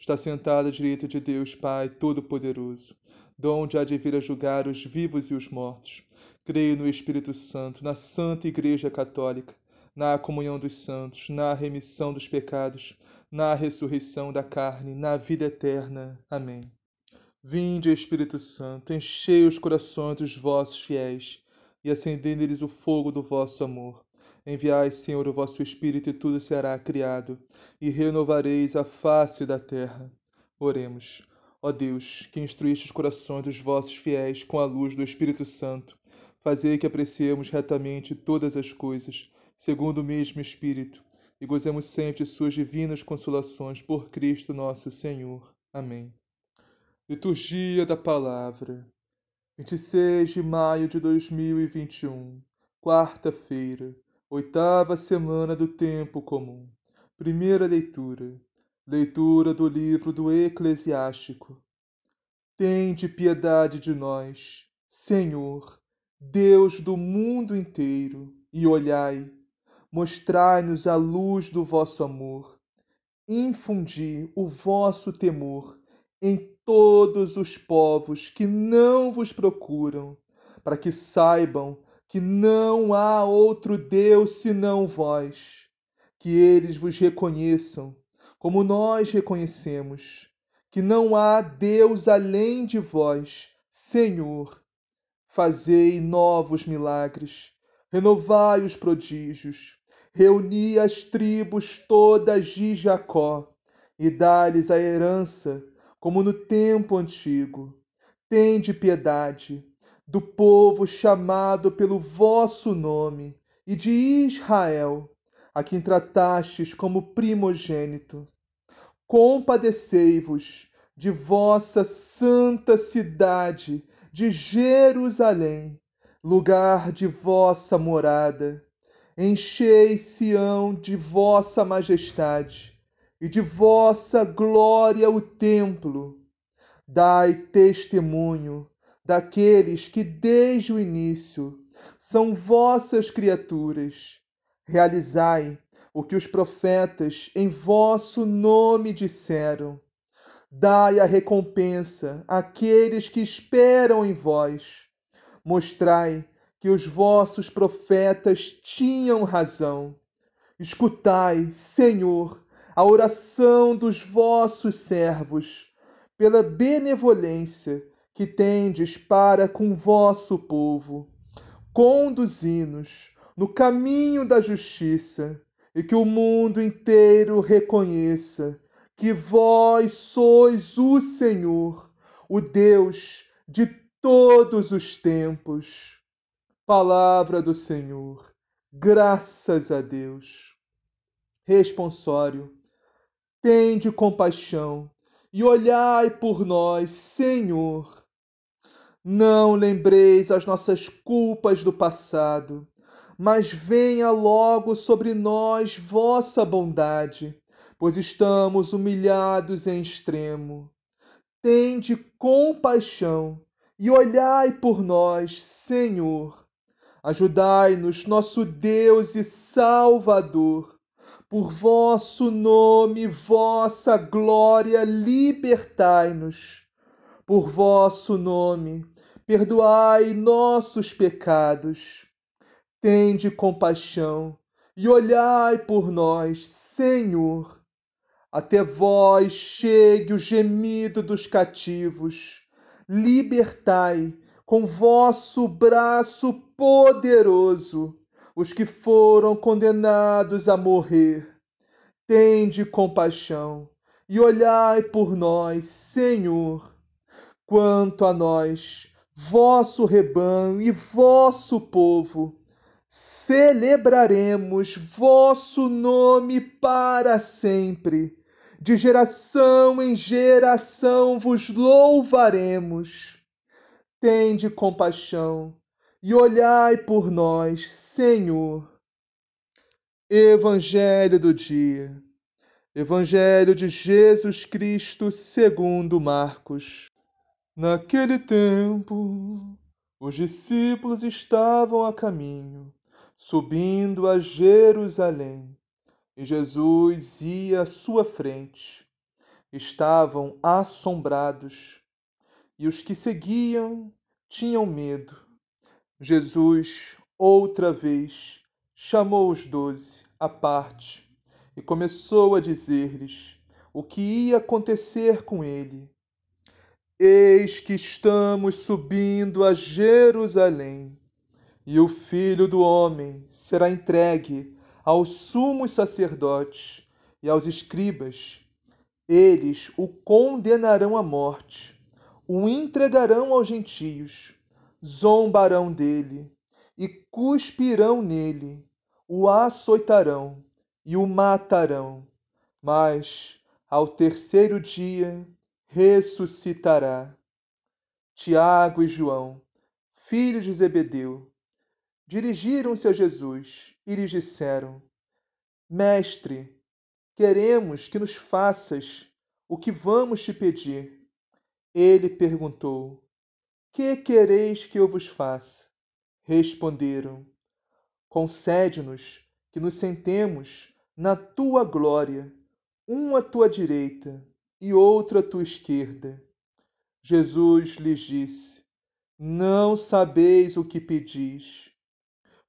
está sentado à direita de Deus Pai Todo-Poderoso, donde há de vir a julgar os vivos e os mortos. Creio no Espírito Santo, na Santa Igreja Católica, na comunhão dos santos, na remissão dos pecados, na ressurreição da carne, na vida eterna. Amém. Vinde, Espírito Santo, enchei os corações dos vossos fiéis e acendei neles o fogo do vosso amor. Enviai, Senhor, o vosso Espírito, e tudo será criado, e renovareis a face da terra. Oremos. Ó Deus, que instruíste os corações dos vossos fiéis com a luz do Espírito Santo, fazei que apreciemos retamente todas as coisas, segundo o mesmo Espírito, e gozemos sempre de suas divinas consolações por Cristo nosso Senhor. Amém. Liturgia da Palavra. 26 de maio de 2021, quarta-feira Oitava semana do tempo comum. Primeira leitura. Leitura do livro do Eclesiástico. Tende piedade de nós, Senhor, Deus do mundo inteiro, e olhai, mostrai-nos a luz do vosso amor. Infundi o vosso temor em todos os povos que não vos procuram, para que saibam que não há outro Deus senão vós, que eles vos reconheçam, como nós reconhecemos, que não há Deus além de vós, Senhor. Fazei novos milagres, renovai os prodígios, reuni as tribos todas de Jacó e dá-lhes a herança, como no tempo antigo. Tende piedade do povo chamado pelo vosso nome, e de Israel, a quem tratastes como primogênito. Compadecei-vos de vossa santa cidade, de Jerusalém, lugar de vossa morada. Enchei Sião de vossa majestade, e de vossa glória o templo. Dai testemunho daqueles que desde o início são vossas criaturas. Realizai o que os profetas em vosso nome disseram. Dai a recompensa àqueles que esperam em vós. Mostrai que os vossos profetas tinham razão. Escutai, Senhor, a oração dos vossos servos, pela benevolência que tendes para com vosso povo. Conduzi-nos no caminho da justiça e que o mundo inteiro reconheça que vós sois o Senhor, o Deus de todos os tempos. Palavra do Senhor, graças a Deus. Responsório, tende compaixão e olhai por nós, Senhor não lembreis as nossas culpas do passado, mas venha logo sobre nós vossa bondade, pois estamos humilhados em extremo. Tende compaixão e olhai por nós, Senhor. Ajudai-nos, nosso Deus e Salvador. Por vosso nome, vossa glória, libertai-nos por vosso nome, perdoai nossos pecados. Tende compaixão e olhai por nós, Senhor. Até vós chegue o gemido dos cativos. Libertai com vosso braço poderoso os que foram condenados a morrer. Tende compaixão e olhai por nós, Senhor Quanto a nós, vosso rebanho e vosso povo, celebraremos vosso nome para sempre de geração em geração vos louvaremos. Tende compaixão e olhai por nós, Senhor. Evangelho do dia. Evangelho de Jesus Cristo segundo Marcos. Naquele tempo, os discípulos estavam a caminho, subindo a Jerusalém, e Jesus ia à sua frente. Estavam assombrados, e os que seguiam tinham medo. Jesus, outra vez, chamou os doze à parte e começou a dizer-lhes o que ia acontecer com ele Eis que estamos subindo a Jerusalém, e o filho do homem será entregue aos sumos sacerdotes e aos escribas. Eles o condenarão à morte, o entregarão aos gentios, zombarão dele e cuspirão nele, o açoitarão e o matarão. Mas, ao terceiro dia, ressuscitará. Tiago e João, filhos de Zebedeu, dirigiram-se a Jesus e lhes disseram: Mestre, queremos que nos faças o que vamos te pedir. Ele perguntou: Que quereis que eu vos faça? Responderam: Concede-nos que nos sentemos na tua glória, um à tua direita e outra à tua esquerda. Jesus lhes disse: Não sabeis o que pedis.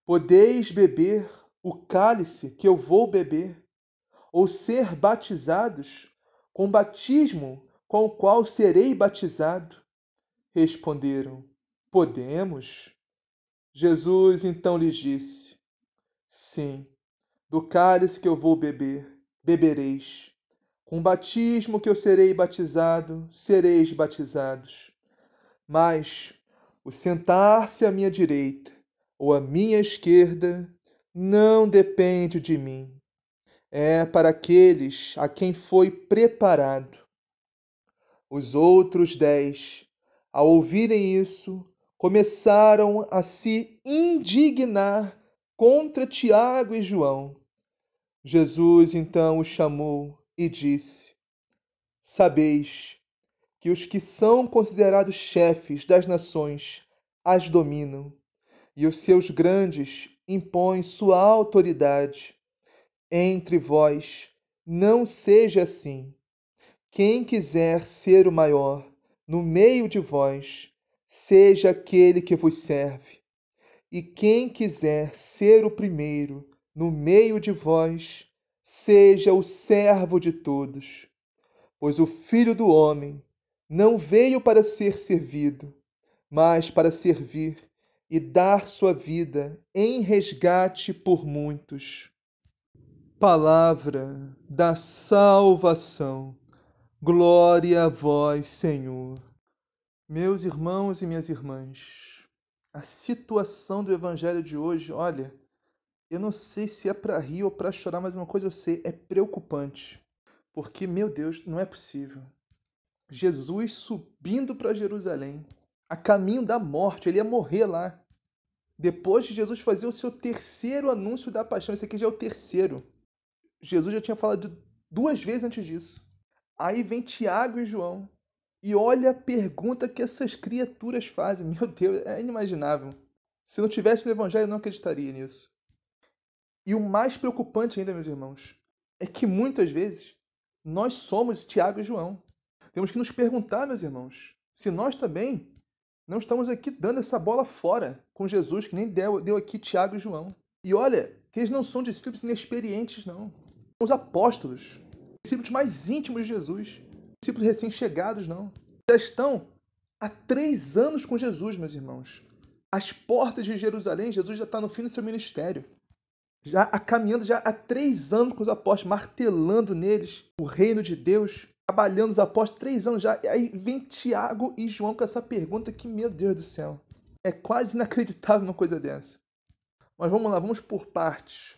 Podeis beber o cálice que eu vou beber, ou ser batizados com o batismo com o qual serei batizado? Responderam: Podemos. Jesus então lhes disse: Sim, do cálice que eu vou beber, bebereis com o batismo que eu serei batizado, sereis batizados. Mas o sentar-se à minha direita ou à minha esquerda não depende de mim. É para aqueles a quem foi preparado. Os outros dez, ao ouvirem isso, começaram a se indignar contra Tiago e João. Jesus então os chamou e disse: Sabeis que os que são considerados chefes das nações as dominam, e os seus grandes impõem sua autoridade. Entre vós não seja assim. Quem quiser ser o maior no meio de vós, seja aquele que vos serve. E quem quiser ser o primeiro no meio de vós, seja o servo de todos. Pois o Filho do Homem não veio para ser servido, mas para servir e dar sua vida em resgate por muitos. Palavra da salvação. Glória a vós, Senhor. Meus irmãos e minhas irmãs, a situação do evangelho de hoje, olha, eu não sei se é para rir ou para chorar, mas uma coisa eu sei, é preocupante. Porque, meu Deus, não é possível. Jesus subindo para Jerusalém, a caminho da morte, ele ia morrer lá. Depois de Jesus fazer o seu terceiro anúncio da paixão, esse aqui já é o terceiro. Jesus já tinha falado duas vezes antes disso. Aí vem Tiago e João. E olha a pergunta que essas criaturas fazem. Meu Deus, é inimaginável. Se não tivesse no Evangelho, eu não acreditaria nisso. E o mais preocupante ainda, meus irmãos, é que muitas vezes nós somos Tiago e João. Temos que nos perguntar, meus irmãos, se nós também não estamos aqui dando essa bola fora com Jesus, que nem deu, deu aqui Tiago e João. E olha, que eles não são discípulos inexperientes, não. São os apóstolos, discípulos mais íntimos de Jesus, discípulos recém-chegados, não. Já estão há três anos com Jesus, meus irmãos. As portas de Jerusalém, Jesus já está no fim do seu ministério já caminhando já há três anos com os apóstolos, martelando neles o reino de Deus, trabalhando os apóstolos três anos já. E aí vem Tiago e João com essa pergunta que, meu Deus do céu, é quase inacreditável uma coisa dessa. Mas vamos lá, vamos por partes.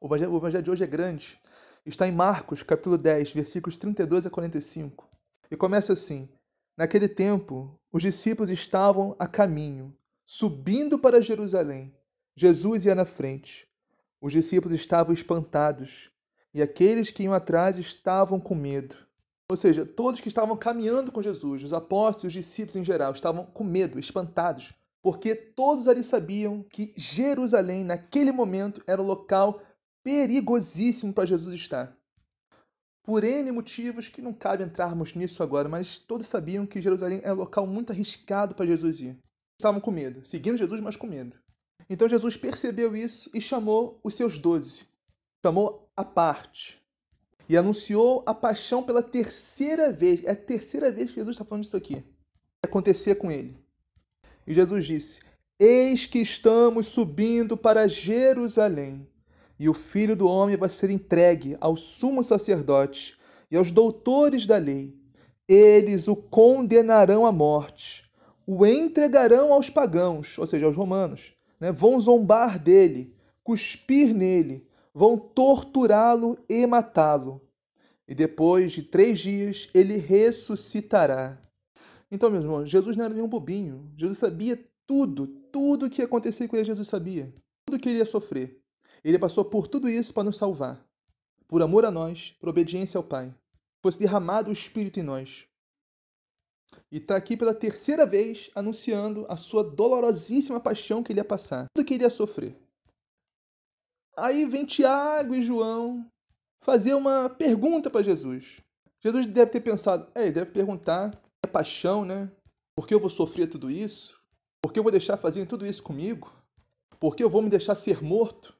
O evangelho, o evangelho de hoje é grande Está em Marcos, capítulo 10, versículos 32 a 45. E começa assim: Naquele tempo, os discípulos estavam a caminho, subindo para Jerusalém. Jesus ia na frente. Os discípulos estavam espantados, e aqueles que iam atrás estavam com medo. Ou seja, todos que estavam caminhando com Jesus, os apóstolos, os discípulos em geral, estavam com medo, espantados, porque todos ali sabiam que Jerusalém, naquele momento, era o local perigosíssimo para Jesus estar. Por N motivos que não cabe entrarmos nisso agora, mas todos sabiam que Jerusalém é um local muito arriscado para Jesus ir. Estavam com medo, seguindo Jesus, mas com medo. Então Jesus percebeu isso e chamou os seus doze, chamou a parte e anunciou a paixão pela terceira vez. É a terceira vez que Jesus está falando disso aqui. Acontecer com ele. E Jesus disse: Eis que estamos subindo para Jerusalém, e o filho do homem vai ser entregue ao sumo sacerdote e aos doutores da lei. Eles o condenarão à morte, o entregarão aos pagãos, ou seja, aos romanos, né? vão zombar dele, cuspir nele, vão torturá-lo e matá-lo. E depois de três dias ele ressuscitará. Então, meus irmãos, Jesus não era nenhum bobinho. Jesus sabia tudo, tudo que ia acontecer com ele, Jesus sabia. Tudo que ele ia sofrer. Ele passou por tudo isso para nos salvar. Por amor a nós, por obediência ao Pai. Fosse derramado o Espírito em nós. E está aqui pela terceira vez anunciando a sua dolorosíssima paixão que ele ia passar. Tudo que ele ia sofrer. Aí vem Tiago e João fazer uma pergunta para Jesus. Jesus deve ter pensado, é, ele deve perguntar a paixão, né? Por que eu vou sofrer tudo isso? Por que eu vou deixar fazer tudo isso comigo? Por que eu vou me deixar ser morto?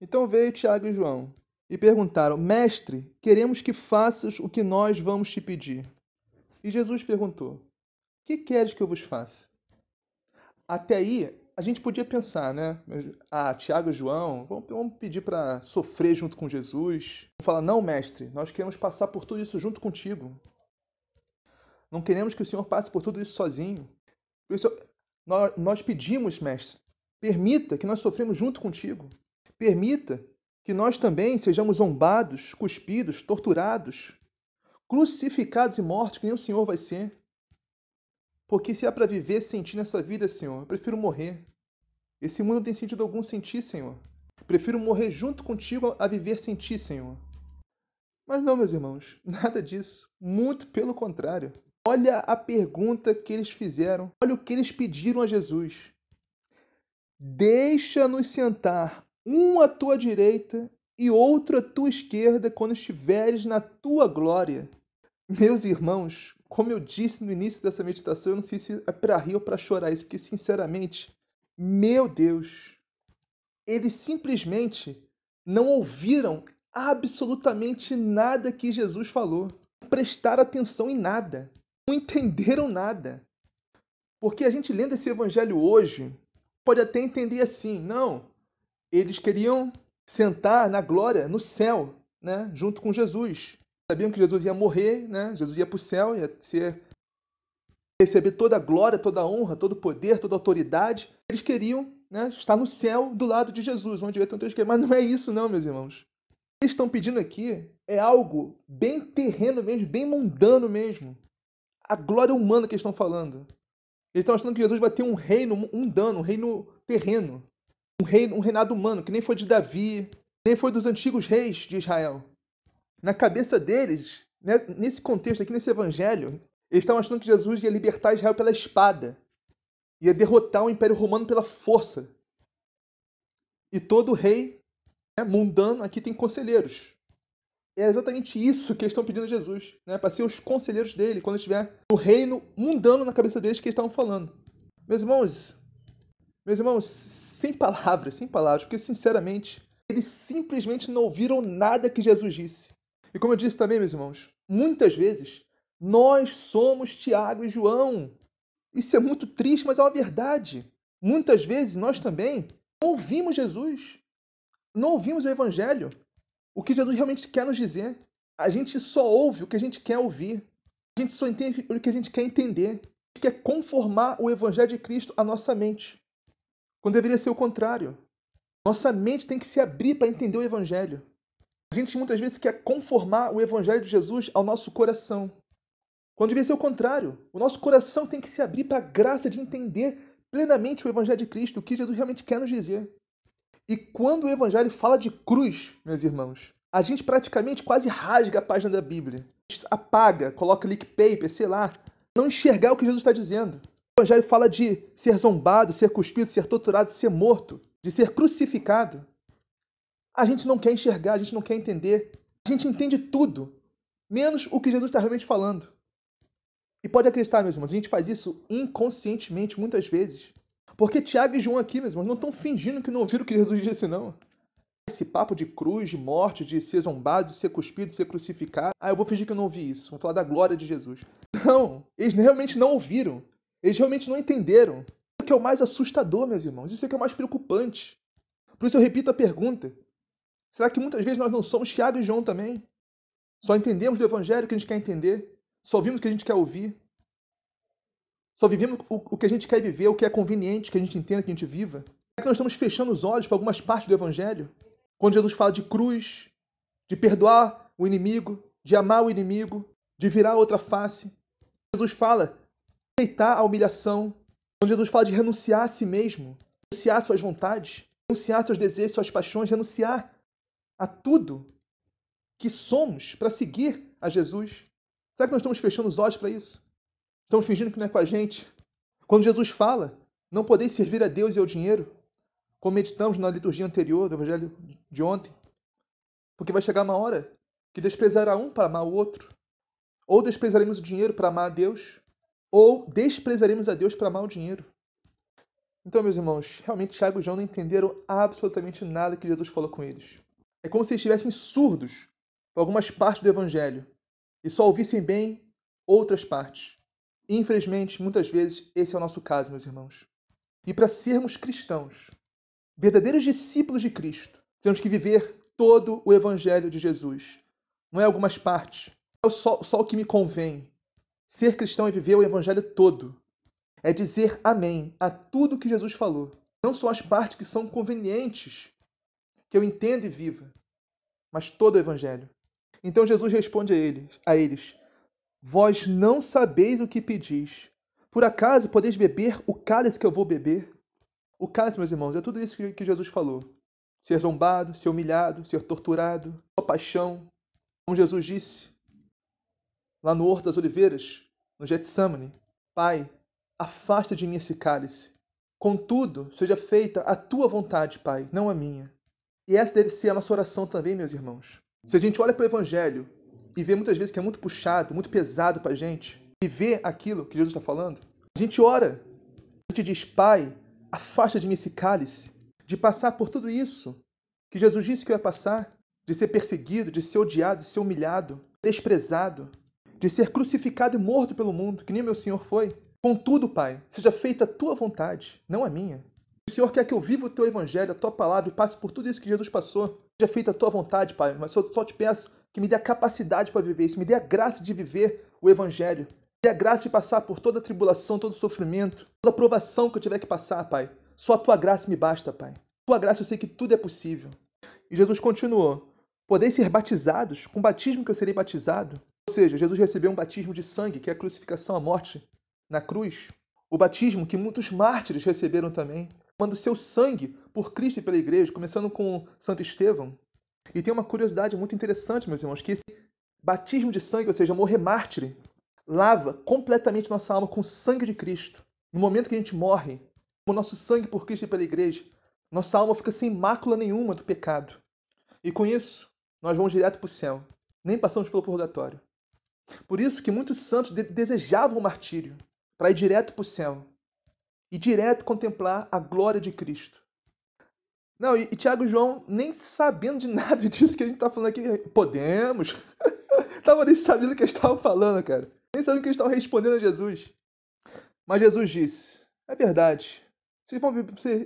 Então veio Tiago e João e perguntaram: Mestre, queremos que faças o que nós vamos te pedir. E Jesus perguntou: Que queres que eu vos faça? Até aí, a gente podia pensar, né? Ah, Tiago e João, vamos pedir para sofrer junto com Jesus. Falar: Não, mestre, nós queremos passar por tudo isso junto contigo. Não queremos que o Senhor passe por tudo isso sozinho. Por isso, nós pedimos, mestre, permita que nós sofremos junto contigo. Permita que nós também sejamos zombados, cuspidos, torturados, crucificados e mortos, que nem o Senhor vai ser. Porque se é para viver sentindo essa vida, Senhor, eu prefiro morrer. Esse mundo não tem sentido algum sem ti, Senhor. prefiro morrer junto contigo a viver sem ti, Senhor. Mas não, meus irmãos, nada disso. Muito pelo contrário. Olha a pergunta que eles fizeram, olha o que eles pediram a Jesus. Deixa-nos sentar um à tua direita e outro à tua esquerda quando estiveres na tua glória. Meus irmãos, como eu disse no início dessa meditação, eu não sei se é para rir ou para chorar isso, porque sinceramente, meu Deus, eles simplesmente não ouviram absolutamente nada que Jesus falou, não prestaram atenção em nada, não entenderam nada. Porque a gente lendo esse evangelho hoje, pode até entender assim, não, eles queriam sentar na glória, no céu, né, junto com Jesus. Sabiam que Jesus ia morrer, né? Jesus ia para o céu, ia ser, receber toda a glória, toda a honra, todo o poder, toda a autoridade. Eles queriam né, estar no céu do lado de Jesus, onde vai tanto Mas não é isso, não, meus irmãos. O que eles estão pedindo aqui é algo bem terreno mesmo, bem mundano mesmo. A glória humana que eles estão falando. Eles estão achando que Jesus vai ter um reino mundano, um reino terreno um, rei, um reinado humano, que nem foi de Davi, nem foi dos antigos reis de Israel. Na cabeça deles, né, nesse contexto aqui, nesse evangelho, eles estavam achando que Jesus ia libertar Israel pela espada, ia derrotar o Império Romano pela força. E todo rei né, mundano aqui tem conselheiros. É exatamente isso que eles estão pedindo a Jesus, né, para ser os conselheiros dele, quando estiver no reino mundano na cabeça deles que eles estavam falando. Meus irmãos, meus irmãos, sem palavras, sem palavras, porque sinceramente, eles simplesmente não ouviram nada que Jesus disse. E como eu disse também, meus irmãos, muitas vezes nós somos Tiago e João. Isso é muito triste, mas é uma verdade. Muitas vezes nós também não ouvimos Jesus, não ouvimos o Evangelho, o que Jesus realmente quer nos dizer. A gente só ouve o que a gente quer ouvir. A gente só entende o que a gente quer entender. A gente quer conformar o Evangelho de Cristo à nossa mente quando deveria ser o contrário. Nossa mente tem que se abrir para entender o Evangelho. A gente muitas vezes quer conformar o Evangelho de Jesus ao nosso coração. Quando devia ser o contrário. O nosso coração tem que se abrir para a graça de entender plenamente o Evangelho de Cristo, o que Jesus realmente quer nos dizer. E quando o Evangelho fala de cruz, meus irmãos, a gente praticamente quase rasga a página da Bíblia. Apaga, coloca leak paper, sei lá, não enxergar o que Jesus está dizendo. O Evangelho fala de ser zombado, ser cuspido, ser torturado, ser morto, de ser crucificado. A gente não quer enxergar, a gente não quer entender. A gente entende tudo, menos o que Jesus está realmente falando. E pode acreditar, meus irmãos, a gente faz isso inconscientemente muitas vezes. Porque Tiago e João aqui, meus irmãos, não estão fingindo que não ouviram o que Jesus disse, não. Esse papo de cruz, de morte, de ser zombado, de ser cuspido, de ser crucificado. Ah, eu vou fingir que eu não ouvi isso. Vou falar da glória de Jesus. Não, eles realmente não ouviram. Eles realmente não entenderam. Isso que é o mais assustador, meus irmãos. Isso é que é o mais preocupante. Por isso eu repito a pergunta. Será que muitas vezes nós não somos Tiago e João também? Só entendemos do Evangelho que a gente quer entender, só ouvimos o que a gente quer ouvir, só vivemos o, que a gente quer viver, o que é conveniente que a gente entenda, que a gente viva. Será que nós estamos fechando os olhos para algumas partes do Evangelho? Quando Jesus fala de cruz, de perdoar o inimigo, de amar o inimigo, de virar outra face. Jesus fala aceitar a humilhação. Quando Jesus fala de renunciar a si mesmo, renunciar suas vontades, renunciar seus desejos, suas paixões, renunciar a tudo que somos para seguir a Jesus? Será que nós estamos fechando os olhos para isso? Estamos fingindo que não é com a gente? Quando Jesus fala, não podeis servir a Deus e ao dinheiro, como meditamos na liturgia anterior do Evangelho de ontem, porque vai chegar uma hora que desprezará um para amar o outro, ou desprezaremos o dinheiro para amar a Deus, ou desprezaremos a Deus para amar o dinheiro. Então, meus irmãos, realmente Tiago e João não entenderam absolutamente nada que Jesus falou com eles. É como se estivessem surdos para algumas partes do Evangelho e só ouvissem bem outras partes. Infelizmente, muitas vezes, esse é o nosso caso, meus irmãos. E para sermos cristãos, verdadeiros discípulos de Cristo, temos que viver todo o Evangelho de Jesus. Não é algumas partes, é só, só o que me convém. Ser cristão é viver o Evangelho todo. É dizer amém a tudo que Jesus falou. Não só as partes que são convenientes que eu entenda e viva, mas todo o Evangelho. Então Jesus responde a eles, a eles: Vós não sabeis o que pedis. Por acaso podeis beber o cálice que eu vou beber? O cálice, meus irmãos, é tudo isso que Jesus falou. Ser zombado, ser humilhado, ser torturado, a paixão. Como Jesus disse lá no Horto das Oliveiras, no Getsemane, Pai, afasta de mim esse cálice. Contudo, seja feita a tua vontade, Pai, não a minha. E essa deve ser a nossa oração também, meus irmãos. Se a gente olha para o Evangelho e vê muitas vezes que é muito puxado, muito pesado para a gente, e vê aquilo que Jesus está falando, a gente ora. A gente diz, Pai, afasta de mim esse cálice, de passar por tudo isso que Jesus disse que eu ia passar, de ser perseguido, de ser odiado, de ser humilhado, desprezado, de ser crucificado e morto pelo mundo, que nem meu Senhor foi. Contudo, Pai, seja feita a tua vontade, não a minha. Senhor quer que eu viva o teu evangelho, a tua palavra, e passe por tudo isso que Jesus passou. Seja feita a tua vontade, Pai, mas eu só te peço que me dê a capacidade para viver isso, me dê a graça de viver o evangelho. Me dê a graça de passar por toda a tribulação, todo o sofrimento, toda a provação que eu tiver que passar, Pai. Só a tua graça me basta, Pai. Tua graça eu sei que tudo é possível. E Jesus continuou: Podeis ser batizados com o batismo que eu serei batizado? Ou seja, Jesus recebeu um batismo de sangue, que é a crucificação, a morte na cruz. O batismo que muitos mártires receberam também quando seu sangue por Cristo e pela igreja, começando com Santo Estevão. E tem uma curiosidade muito interessante, meus irmãos, que esse batismo de sangue, ou seja, morrer mártir, lava completamente nossa alma com o sangue de Cristo. No momento que a gente morre, o nosso sangue por Cristo e pela igreja, nossa alma fica sem mácula nenhuma do pecado. E com isso, nós vamos direto para o céu. Nem passamos pelo purgatório. Por isso que muitos santos desejavam o martírio, para ir direto para o céu e direto contemplar a glória de Cristo. Não, e, e Tiago e João, nem sabendo de nada disso que a gente está falando aqui, podemos. Estavam nem sabendo o que eles estavam falando, cara. Nem sabendo o que eles estavam respondendo a Jesus. Mas Jesus disse: É verdade. Vocês vão,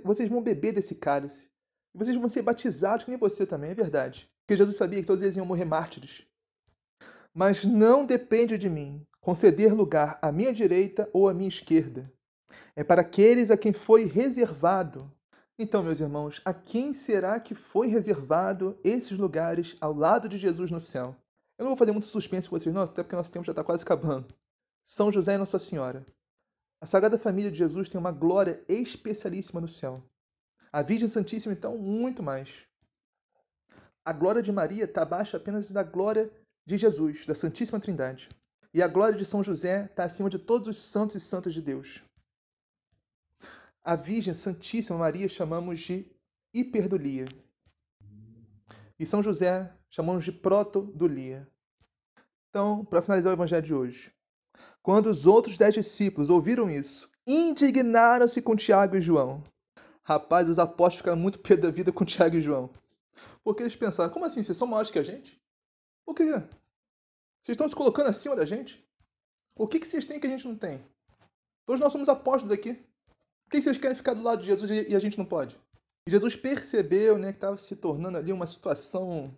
vocês vão beber desse cálice. Vocês vão ser batizados, que nem você também, é verdade. Porque Jesus sabia que todos eles iam morrer mártires. Mas não depende de mim conceder lugar à minha direita ou à minha esquerda é para aqueles a quem foi reservado Então, meus irmãos, a quem será que foi reservado esses lugares ao lado de Jesus no céu? Eu não vou fazer muito suspense com vocês, não, até porque nosso tempo já está quase acabando. São José e Nossa Senhora. A Sagrada Família de Jesus tem uma glória especialíssima no céu. A Virgem Santíssima, então, muito mais. A glória de Maria está abaixo apenas da glória de Jesus, da Santíssima Trindade. E a glória de São José está acima de todos os santos e santas de Deus. A Virgem Santíssima Maria chamamos de hiperdulia. E São José chamamos de protodulia. Então, para finalizar o evangelho de hoje, quando os outros dez discípulos ouviram isso, indignaram-se com Tiago e João. Rapaz, os apóstolos ficaram muito pé da vida com Tiago e João. Porque eles pensaram, como assim, vocês são maiores que a gente? Por quê? Vocês estão se colocando acima da gente? O que, que vocês têm que a gente não tem? Todos nós somos apóstolos aqui. Por que vocês querem ficar do lado de Jesus e a gente não pode? E Jesus percebeu né, que estava se tornando ali uma situação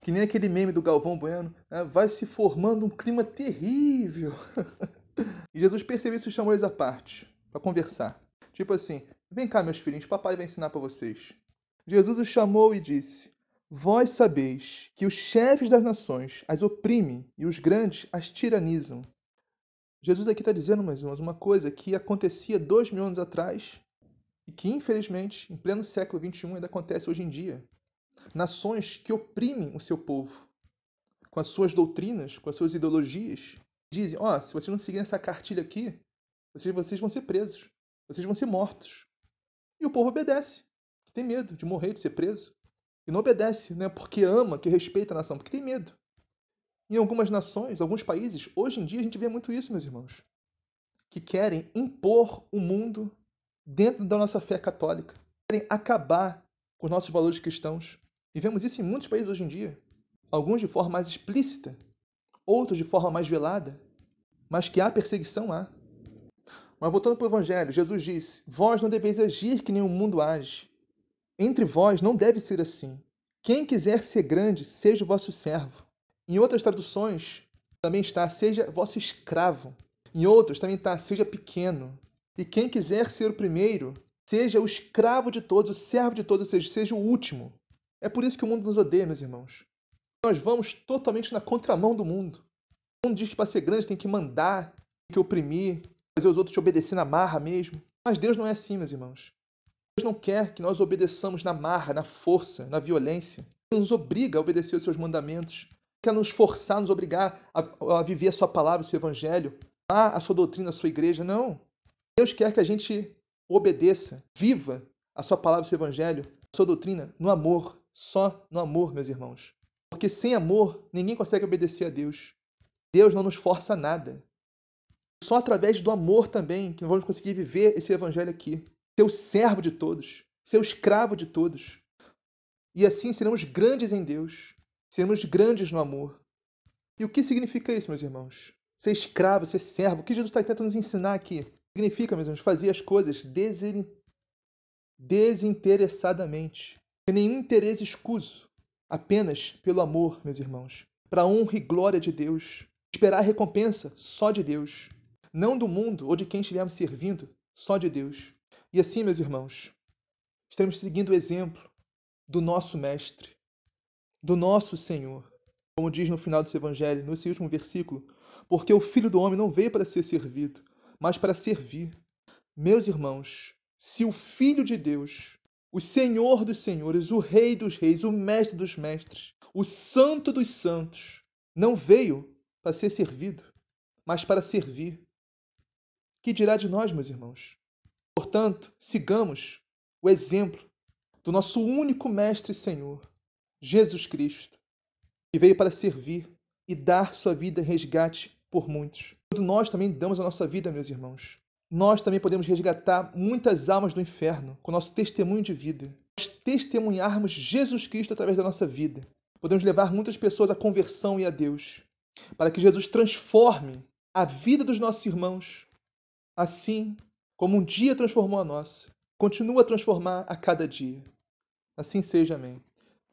que nem aquele meme do Galvão Bueno, né, vai se formando um clima terrível. e Jesus percebeu isso e chamou eles à parte, para conversar. Tipo assim, vem cá, meus filhinhos, papai vai ensinar para vocês. Jesus os chamou e disse: Vós sabeis que os chefes das nações as oprimem e os grandes as tiranizam. Jesus aqui está dizendo, meus irmãos, uma coisa que acontecia dois mil anos atrás e que, infelizmente, em pleno século XXI ainda acontece hoje em dia. Nações que oprimem o seu povo com as suas doutrinas, com as suas ideologias, dizem: ó, oh, se vocês não seguirem essa cartilha aqui, vocês, vocês vão ser presos, vocês vão ser mortos. E o povo obedece, tem medo de morrer, de ser preso. E não obedece, né, porque ama, que respeita a nação, porque tem medo. Em algumas nações, alguns países, hoje em dia a gente vê muito isso, meus irmãos, que querem impor o mundo dentro da nossa fé católica, querem acabar com os nossos valores cristãos. E vemos isso em muitos países hoje em dia. Alguns de forma mais explícita, outros de forma mais velada, mas que há perseguição há. Mas voltando para o Evangelho, Jesus disse: Vós não deveis agir que nem o mundo age. Entre vós não deve ser assim. Quem quiser ser grande, seja o vosso servo. Em outras traduções, também está, seja vosso escravo. Em outras, também está, seja pequeno. E quem quiser ser o primeiro, seja o escravo de todos, o servo de todos, ou seja, seja o último. É por isso que o mundo nos odeia, meus irmãos. Nós vamos totalmente na contramão do mundo. O mundo diz que para ser grande tem que mandar, tem que oprimir, fazer os outros te obedecer na marra mesmo. Mas Deus não é assim, meus irmãos. Deus não quer que nós obedeçamos na marra, na força, na violência. Deus nos obriga a obedecer os seus mandamentos quer nos forçar, nos obrigar a, a viver a sua palavra, o seu evangelho, a, a sua doutrina, a sua igreja. Não. Deus quer que a gente obedeça, viva a sua palavra, o seu evangelho, a sua doutrina no amor, só no amor, meus irmãos. Porque sem amor, ninguém consegue obedecer a Deus. Deus não nos força a nada. Só através do amor também que nós vamos conseguir viver esse evangelho aqui. Ser o servo de todos, ser o escravo de todos. E assim seremos grandes em Deus sermos grandes no amor. E o que significa isso, meus irmãos? Ser escravo, ser servo. O que Jesus está tentando nos ensinar aqui? Significa, meus irmãos, fazer as coisas desinteressadamente, sem nenhum interesse escuso, apenas pelo amor, meus irmãos, para a honra e glória de Deus, esperar a recompensa só de Deus, não do mundo ou de quem estivermos servindo, só de Deus. E assim, meus irmãos, estamos seguindo o exemplo do nosso Mestre, do nosso Senhor. Como diz no final desse evangelho, nesse último versículo, porque o Filho do Homem não veio para ser servido, mas para servir. Meus irmãos, se o Filho de Deus, o Senhor dos Senhores, o Rei dos Reis, o Mestre dos Mestres, o Santo dos Santos, não veio para ser servido, mas para servir. Que dirá de nós, meus irmãos? Portanto, sigamos o exemplo do nosso único Mestre e Senhor, Jesus Cristo, que veio para servir e dar sua vida em resgate por muitos. Quando nós também damos a nossa vida, meus irmãos, nós também podemos resgatar muitas almas do inferno com nosso testemunho de vida. Nós testemunharmos Jesus Cristo através da nossa vida. Podemos levar muitas pessoas à conversão e a Deus, para que Jesus transforme a vida dos nossos irmãos, assim como um dia transformou a nossa. Continua a transformar a cada dia. Assim seja, amém.